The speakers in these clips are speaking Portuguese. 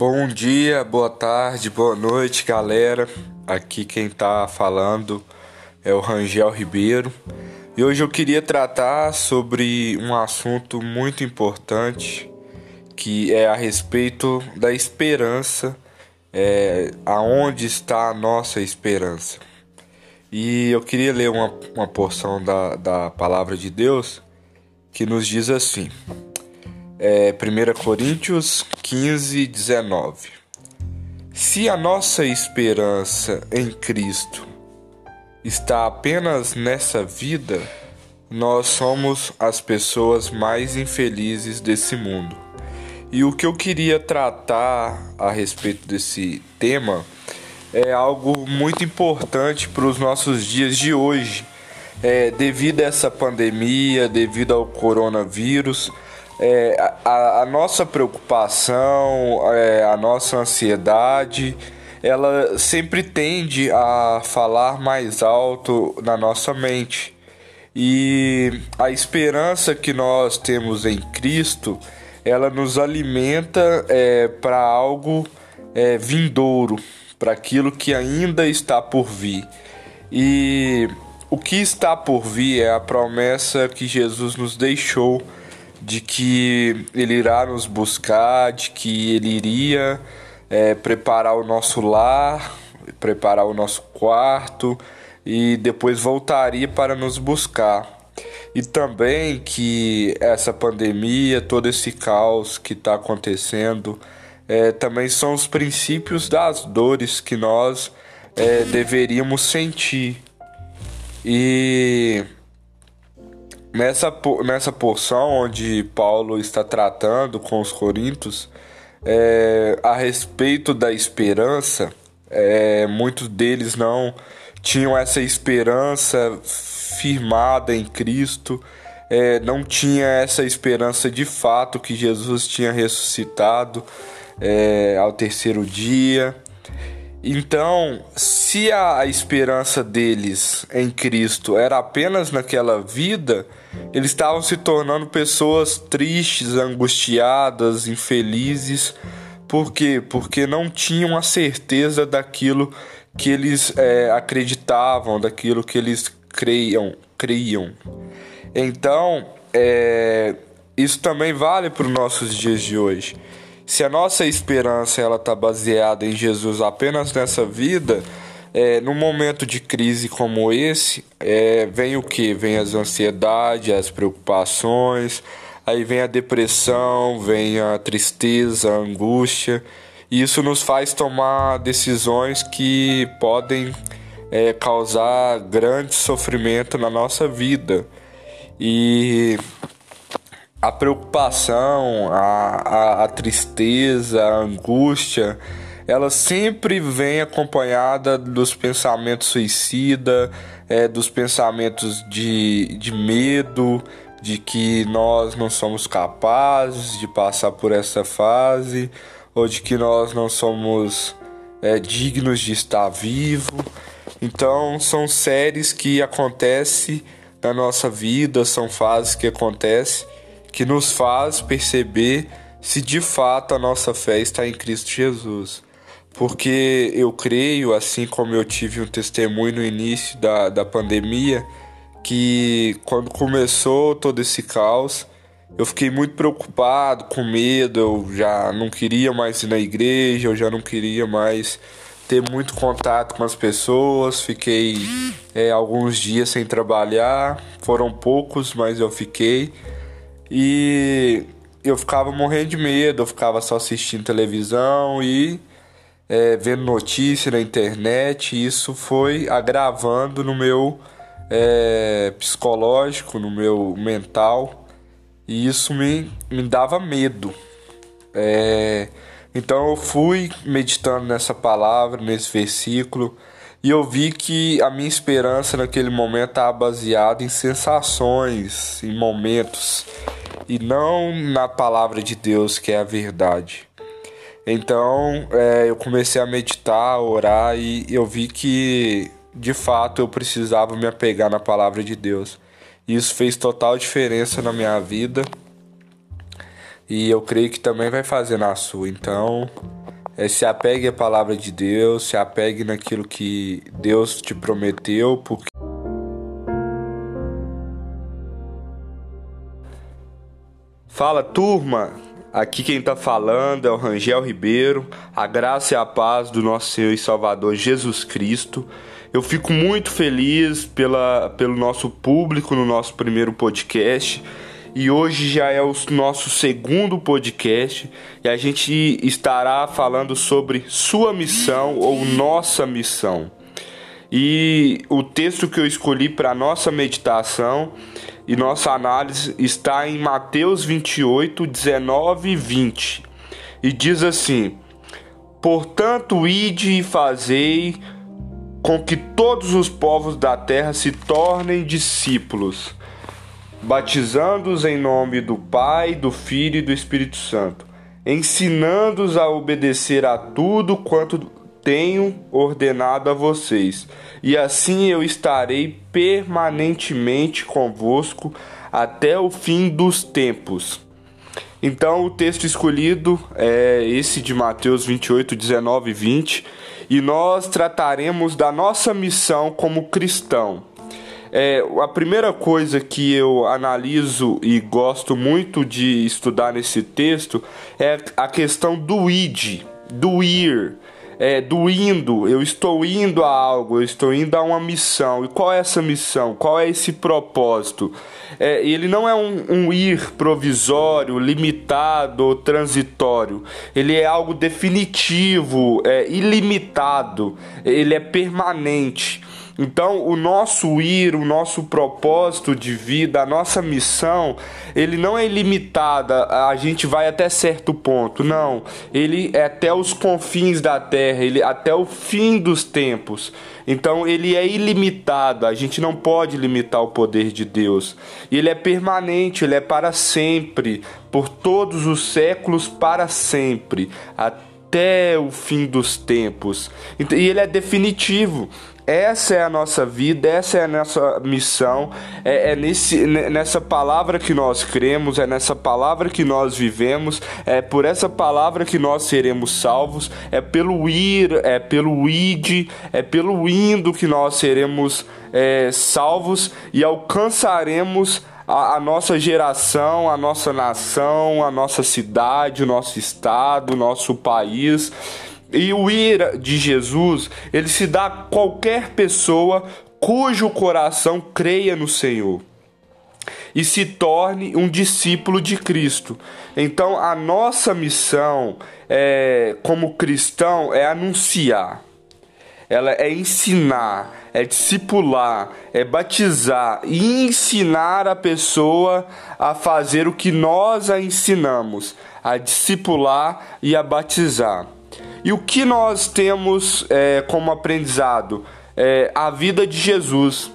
Bom dia, boa tarde, boa noite, galera. Aqui quem tá falando é o Rangel Ribeiro. E hoje eu queria tratar sobre um assunto muito importante, que é a respeito da esperança, é, aonde está a nossa esperança. E eu queria ler uma, uma porção da, da palavra de Deus que nos diz assim é, 1 Coríntios 15, 19. Se a nossa esperança em Cristo está apenas nessa vida, nós somos as pessoas mais infelizes desse mundo. E o que eu queria tratar a respeito desse tema é algo muito importante para os nossos dias de hoje. É, devido a essa pandemia, devido ao coronavírus, é, a, a, nossa preocupação, é, a nossa ansiedade, ela sempre tende a falar mais alto na nossa mente. E a esperança que nós temos em Cristo, ela nos alimenta é, para algo é, vindouro, para aquilo que ainda está por vir. E o que está por vir é a promessa que Jesus nos deixou de que ele irá nos buscar, de que ele iria é, preparar o nosso lar, preparar o nosso quarto e depois voltaria para nos buscar. E também que essa pandemia, todo esse caos que está acontecendo, é, também são os princípios das dores que nós é, deveríamos sentir. E Nessa, nessa porção onde Paulo está tratando com os Coríntios é, a respeito da esperança, é, muitos deles não tinham essa esperança firmada em Cristo, é, não tinha essa esperança de fato que Jesus tinha ressuscitado é, ao terceiro dia. Então, se a esperança deles em Cristo era apenas naquela vida, eles estavam se tornando pessoas tristes, angustiadas, infelizes. Por quê? Porque não tinham a certeza daquilo que eles é, acreditavam, daquilo que eles creiam, creiam. Então, é, isso também vale para os nossos dias de hoje. Se a nossa esperança ela está baseada em Jesus apenas nessa vida, é, momento de crise como esse, é, vem o que? Vem as ansiedades, as preocupações, aí vem a depressão, vem a tristeza, a angústia. E isso nos faz tomar decisões que podem é, causar grande sofrimento na nossa vida. E a preocupação, a, a, a tristeza, a angústia, ela sempre vem acompanhada dos pensamentos suicida, é, dos pensamentos de, de medo, de que nós não somos capazes de passar por essa fase, ou de que nós não somos é, dignos de estar vivo. Então, são séries que acontecem na nossa vida, são fases que acontecem que nos faz perceber se de fato a nossa fé está em Cristo Jesus. Porque eu creio, assim como eu tive um testemunho no início da, da pandemia, que quando começou todo esse caos, eu fiquei muito preocupado, com medo, eu já não queria mais ir na igreja, eu já não queria mais ter muito contato com as pessoas, fiquei é, alguns dias sem trabalhar, foram poucos, mas eu fiquei. E eu ficava morrendo de medo, eu ficava só assistindo televisão e é, vendo notícia na internet. E isso foi agravando no meu é, psicológico, no meu mental. E isso me, me dava medo. É, então eu fui meditando nessa palavra, nesse versículo. E eu vi que a minha esperança naquele momento estava baseada em sensações, em momentos e não na palavra de Deus, que é a verdade. Então é, eu comecei a meditar, a orar e eu vi que de fato eu precisava me apegar na palavra de Deus. Isso fez total diferença na minha vida e eu creio que também vai fazer na sua. Então É, se apegue à palavra de Deus, se apegue naquilo que Deus te prometeu, porque Fala turma, aqui quem está falando é o Rangel Ribeiro, a graça e a paz do nosso Senhor e Salvador Jesus Cristo. Eu fico muito feliz pela, pelo nosso público no nosso primeiro podcast e hoje já é o nosso segundo podcast e a gente estará falando sobre sua missão ou nossa missão. E o texto que eu escolhi para nossa meditação e nossa análise está em Mateus 28, 19 e 20. E diz assim: Portanto, ide e fazei com que todos os povos da terra se tornem discípulos, batizando-os em nome do Pai, do Filho e do Espírito Santo, ensinando-os a obedecer a tudo quanto tenho ordenado a vocês, e assim eu estarei permanentemente convosco até o fim dos tempos. Então, o texto escolhido é esse de Mateus 28, 19 e 20, e nós trataremos da nossa missão como cristão. É, a primeira coisa que eu analiso e gosto muito de estudar nesse texto é a questão do id, do ir é, do indo, eu estou indo a algo, eu estou indo a uma missão. E qual é essa missão? Qual é esse propósito? É, ele não é um, um ir provisório, limitado ou transitório. Ele é algo definitivo, é, ilimitado, ele é permanente. Então, o nosso ir, o nosso propósito de vida, a nossa missão, ele não é ilimitada, a gente vai até certo ponto. Não, ele é até os confins da terra, ele até o fim dos tempos. Então, ele é ilimitado, a gente não pode limitar o poder de Deus. Ele é permanente, ele é para sempre, por todos os séculos para sempre, até o fim dos tempos. E ele é definitivo. Essa é a nossa vida, essa é a nossa missão, é, é nesse, nessa palavra que nós cremos, é nessa palavra que nós vivemos, é por essa palavra que nós seremos salvos, é pelo ir, é pelo id, é pelo indo que nós seremos é, salvos e alcançaremos a, a, nossa geração, a nossa nação, a nossa cidade, o nosso estado, o nosso país. E o ir de Jesus, ele se dá a qualquer pessoa cujo coração creia no Senhor e se torne um discípulo de Cristo. Então, a nossa missão é, como cristão é anunciar, ela é ensinar, é discipular, é batizar e ensinar a pessoa a fazer o que nós a ensinamos, a discipular e a batizar. E o que nós temos é, como aprendizado? É, a vida de Jesus.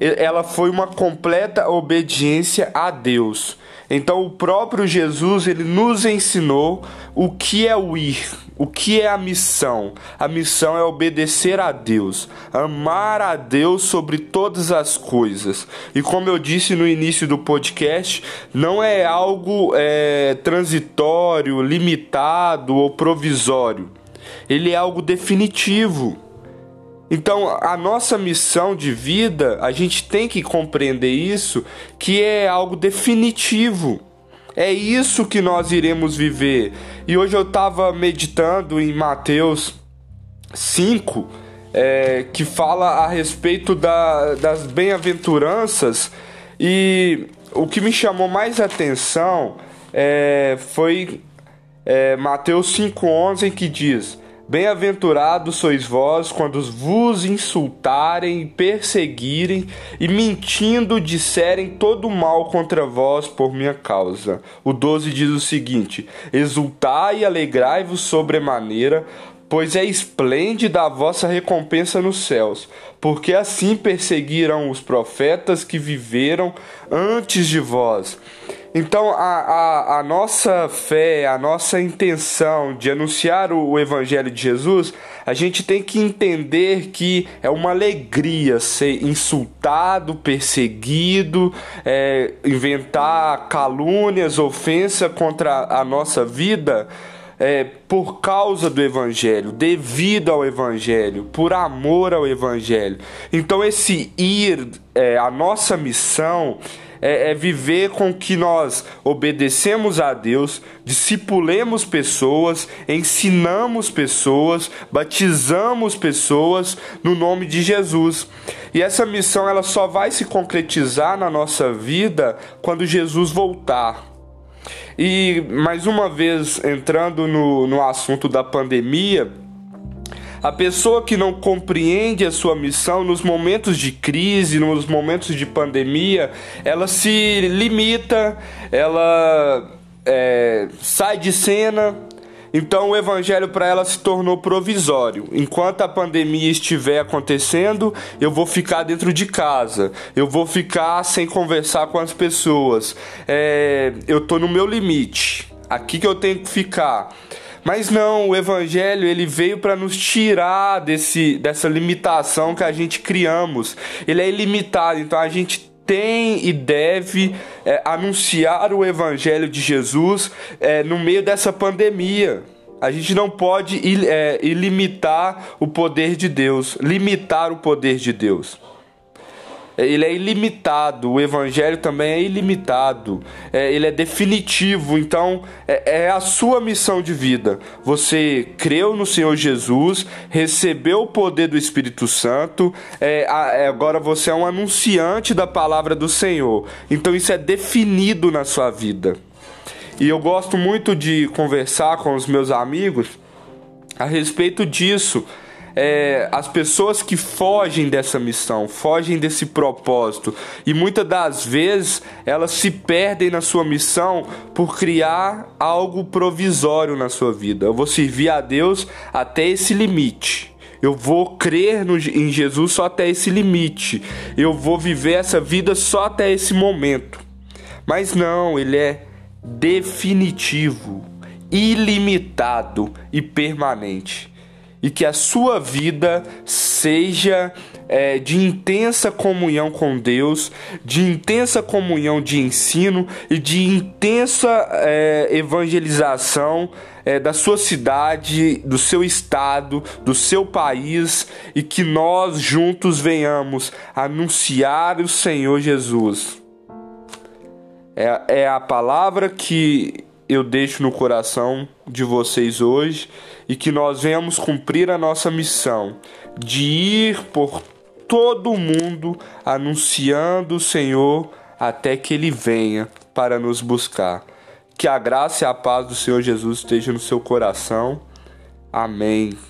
Ela foi uma completa obediência a Deus. Então o próprio Jesus ele nos ensinou o que é o ir, o que é a missão. A missão é obedecer a Deus, amar a Deus sobre todas as coisas. E como eu disse no início do podcast, não é algo é, transitório, limitado ou provisório. Ele é algo definitivo. Então, a nossa missão de vida, a gente tem que compreender isso, que é algo definitivo. É isso que nós iremos viver. E hoje eu estava meditando em Mateus 5, é, que fala a respeito da, das bem-aventuranças, e o que me chamou mais atenção é, foi é, Mateus 5,11, que diz Bem-aventurados sois vós quando vos insultarem, perseguirem e mentindo disserem todo mal contra vós por minha causa. O 12 diz o seguinte: Exultai e alegrai-vos sobremaneira, pois é esplêndida a vossa recompensa nos céus, porque assim perseguiram os profetas que viveram antes de vós. Então, a, a, a, nossa fé, a nossa intenção de anunciar o, o, Evangelho de Jesus, a gente tem que entender que é uma alegria ser insultado, perseguido, é, inventar calúnias, ofensa contra a nossa vida. é, por causa do Evangelho, devido ao Evangelho, por amor ao Evangelho. Então, esse ir, é, a nossa missão é, é, viver com que nós obedecemos a Deus, discipulemos pessoas, ensinamos pessoas, batizamos pessoas no nome de Jesus. E essa missão ela só vai se concretizar na nossa vida quando Jesus voltar. E mais uma vez entrando no, no assunto da pandemia, a pessoa que não compreende a sua missão nos momentos de crise, nos momentos de pandemia, ela se limita, ela é, sai de cena. Então o evangelho para ela se tornou provisório. Enquanto a pandemia estiver acontecendo, eu vou ficar dentro de casa, eu vou ficar sem conversar com as pessoas. É, eu tô no meu limite. Aqui que eu tenho que ficar. Mas não, o evangelho ele veio para nos tirar desse, dessa limitação que a gente criamos. Ele é ilimitado, então a gente tem e deve é, anunciar o evangelho de Jesus é, no meio dessa pandemia. A gente não pode é, ilimitar o poder de Deus, limitar o poder de Deus ele é ilimitado, o evangelho também é ilimitado, é, ele é definitivo, então é, é, a sua missão de vida. Você creu no Senhor Jesus, recebeu o poder do Espírito Santo, é, é, agora você é um anunciante da palavra do Senhor, então isso é definido na sua vida. E eu gosto muito de conversar com os meus amigos a respeito disso é, as pessoas que fogem dessa missão, fogem desse propósito, e muitas das vezes elas se perdem na sua missão por criar algo provisório na sua vida. Eu vou servir a Deus até esse limite. Eu vou crer no, em Jesus só até esse limite. Eu vou viver essa vida só até esse momento. Mas não, ele é definitivo, ilimitado e permanente e que a sua vida seja é, de intensa comunhão com Deus, de intensa comunhão de ensino e de intensa é, evangelização é, da sua cidade, do seu estado, do seu país e que nós juntos venhamos anunciar o Senhor Jesus. É, é a palavra que eu deixo no coração de vocês hoje e que nós venhamos cumprir a nossa missão de ir por todo o mundo anunciando o Senhor até que ele venha para nos buscar. Que a graça e a paz do Senhor Jesus esteja no seu coração. Amém.